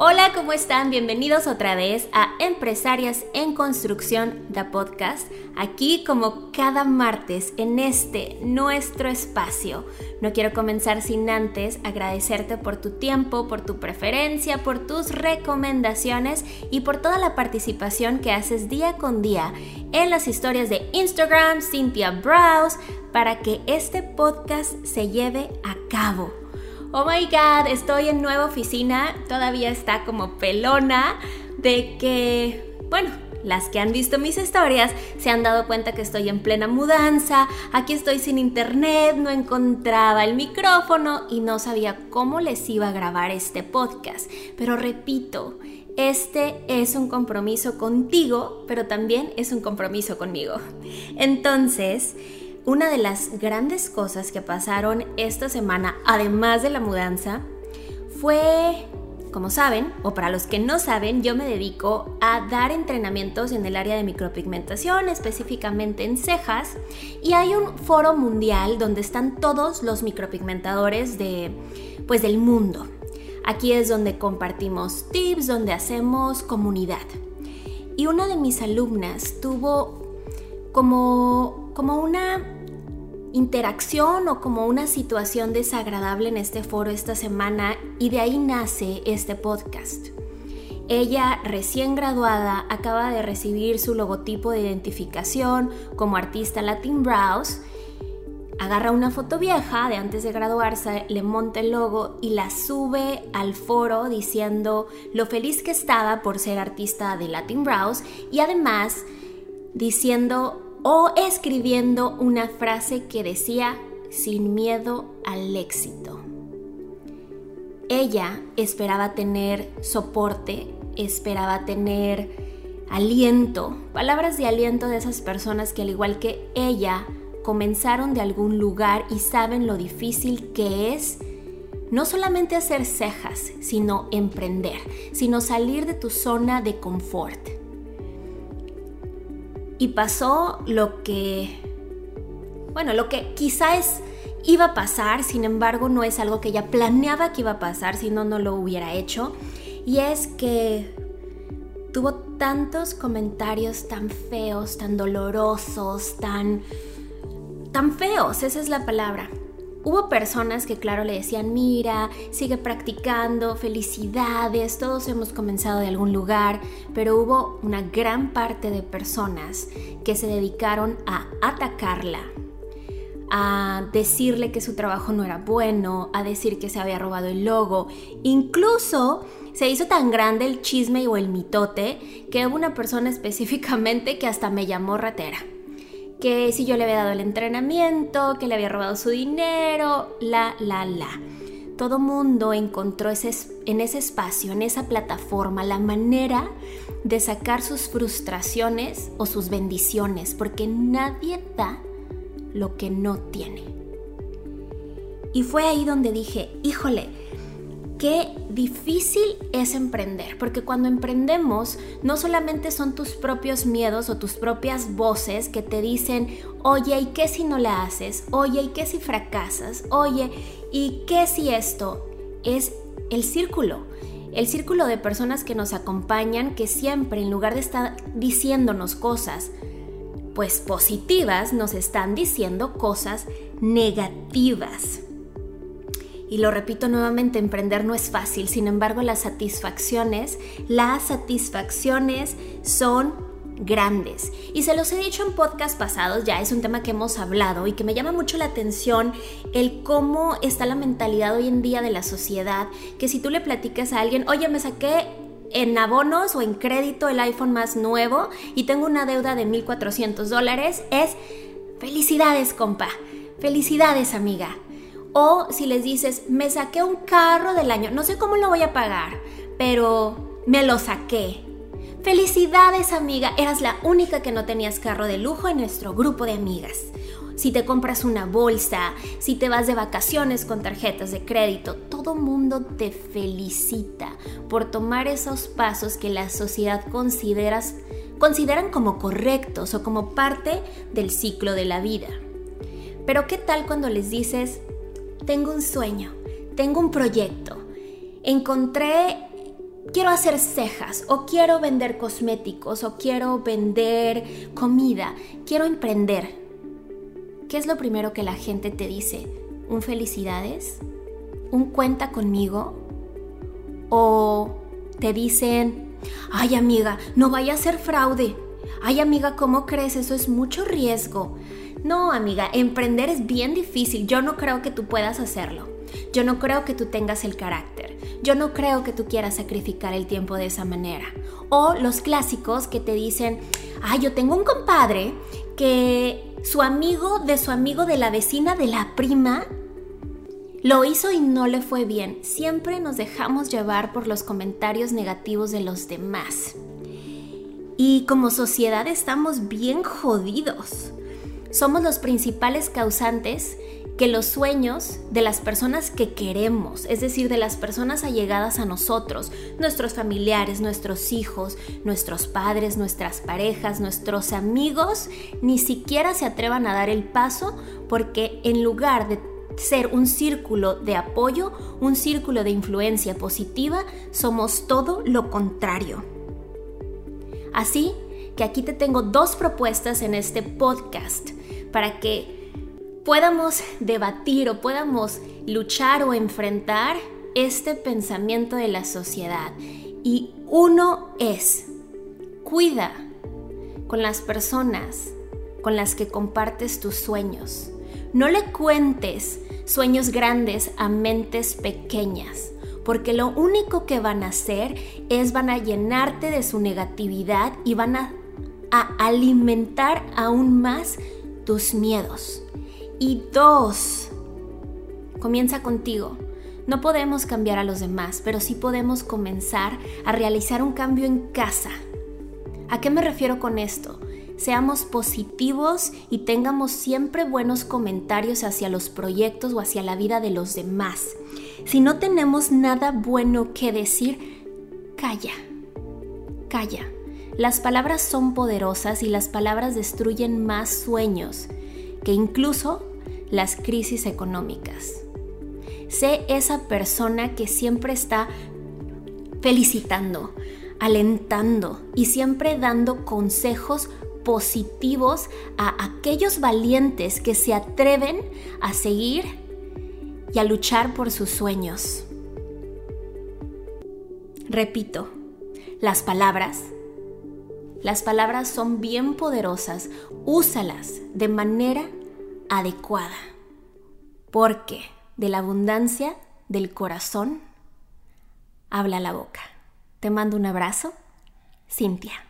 Hola, ¿cómo están? Bienvenidos otra vez a Empresarias en Construcción, The Podcast. Aquí como cada martes en este nuestro espacio. No quiero comenzar sin antes agradecerte por tu tiempo, por tu preferencia, por tus recomendaciones y por toda la participación que haces día con día en las historias de Instagram, Cynthia Browse, para que este podcast se lleve a cabo. Oh my god, estoy en nueva oficina, todavía está como pelona de que, bueno, las que han visto mis historias se han dado cuenta que estoy en plena mudanza, aquí estoy sin internet, no encontraba el micrófono y no sabía cómo les iba a grabar este podcast. Pero repito, este es un compromiso contigo, pero también es un compromiso conmigo. Entonces, una de las grandes cosas que pasaron esta semana, además de la mudanza, fue, como saben, o para los que no saben, yo me dedico a dar entrenamientos en el área de micropigmentación, específicamente en cejas, y hay un foro mundial donde están todos los micropigmentadores de, pues, del mundo. Aquí es donde compartimos tips, donde hacemos comunidad. Y una de mis alumnas tuvo como, como una interacción o como una situación desagradable en este foro esta semana y de ahí nace este podcast. Ella, recién graduada, acaba de recibir su logotipo de identificación como artista Latin Browse. Agarra una foto vieja de antes de graduarse, le monta el logo y la sube al foro diciendo lo feliz que estaba por ser artista de Latin Browse y además diciendo o escribiendo una frase que decía sin miedo al éxito. Ella esperaba tener soporte, esperaba tener aliento, palabras de aliento de esas personas que al igual que ella comenzaron de algún lugar y saben lo difícil que es no solamente hacer cejas, sino emprender, sino salir de tu zona de confort. Y pasó lo que, bueno, lo que quizás iba a pasar, sin embargo no es algo que ella planeaba que iba a pasar, si no, no lo hubiera hecho. Y es que tuvo tantos comentarios tan feos, tan dolorosos, tan, tan feos, esa es la palabra. Hubo personas que claro le decían, mira, sigue practicando, felicidades, todos hemos comenzado de algún lugar, pero hubo una gran parte de personas que se dedicaron a atacarla, a decirle que su trabajo no era bueno, a decir que se había robado el logo, incluso se hizo tan grande el chisme o el mitote que hubo una persona específicamente que hasta me llamó ratera que si yo le había dado el entrenamiento, que le había robado su dinero, la, la, la. Todo mundo encontró ese, en ese espacio, en esa plataforma, la manera de sacar sus frustraciones o sus bendiciones, porque nadie da lo que no tiene. Y fue ahí donde dije, híjole, qué difícil es emprender, porque cuando emprendemos no solamente son tus propios miedos o tus propias voces que te dicen, oye, ¿y qué si no la haces? Oye, ¿y qué si fracasas? Oye, ¿y qué si esto? Es el círculo. El círculo de personas que nos acompañan que siempre en lugar de estar diciéndonos cosas pues positivas, nos están diciendo cosas negativas. Y lo repito nuevamente, emprender no es fácil, sin embargo las satisfacciones, las satisfacciones son grandes. Y se los he dicho en podcast pasados, ya es un tema que hemos hablado y que me llama mucho la atención el cómo está la mentalidad hoy en día de la sociedad, que si tú le platicas a alguien, oye, me saqué en abonos o en crédito el iPhone más nuevo y tengo una deuda de 1.400 dólares, es felicidades compa, felicidades amiga. O si les dices, me saqué un carro del año, no sé cómo lo voy a pagar, pero me lo saqué. Felicidades amiga, eras la única que no tenías carro de lujo en nuestro grupo de amigas. Si te compras una bolsa, si te vas de vacaciones con tarjetas de crédito, todo mundo te felicita por tomar esos pasos que la sociedad consideras, consideran como correctos o como parte del ciclo de la vida. Pero ¿qué tal cuando les dices, tengo un sueño, tengo un proyecto, encontré quiero hacer cejas o quiero vender cosméticos o quiero vender comida, quiero emprender. ¿Qué es lo primero que la gente te dice? ¿Un felicidades? ¿Un cuenta conmigo? ¿O te dicen, ay amiga, no vaya a ser fraude? Ay amiga, ¿cómo crees? Eso es mucho riesgo. No, amiga, emprender es bien difícil. Yo no creo que tú puedas hacerlo. Yo no creo que tú tengas el carácter. Yo no creo que tú quieras sacrificar el tiempo de esa manera. O los clásicos que te dicen, ay, yo tengo un compadre que su amigo de su amigo de la vecina de la prima lo hizo y no le fue bien. Siempre nos dejamos llevar por los comentarios negativos de los demás. Y como sociedad estamos bien jodidos somos los principales causantes que los sueños de las personas que queremos, es decir, de las personas allegadas a nosotros, nuestros familiares, nuestros hijos, nuestros padres, nuestras parejas, nuestros amigos, ni siquiera se atrevan a dar el paso porque en lugar de ser un círculo de apoyo, un círculo de influencia positiva, somos todo lo contrario. Así que aquí te tengo dos propuestas en este podcast para que podamos debatir o podamos luchar o enfrentar este pensamiento de la sociedad. Y uno es, cuida con las personas con las que compartes tus sueños. No le cuentes sueños grandes a mentes pequeñas, porque lo único que van a hacer es van a llenarte de su negatividad y van a, a alimentar aún más tus miedos. Y dos, comienza contigo. No podemos cambiar a los demás, pero sí podemos comenzar a realizar un cambio en casa. ¿A qué me refiero con esto? Seamos positivos y tengamos siempre buenos comentarios hacia los proyectos o hacia la vida de los demás. Si no tenemos nada bueno que decir, calla, calla. Las palabras son poderosas y las palabras destruyen más sueños que incluso las crisis económicas. Sé esa persona que siempre está felicitando, alentando y siempre dando consejos positivos a aquellos valientes que se atreven a seguir y a luchar por sus sueños. Repito, las palabras las palabras son bien poderosas, úsalas de manera adecuada, porque de la abundancia del corazón habla la boca. Te mando un abrazo, Cintia.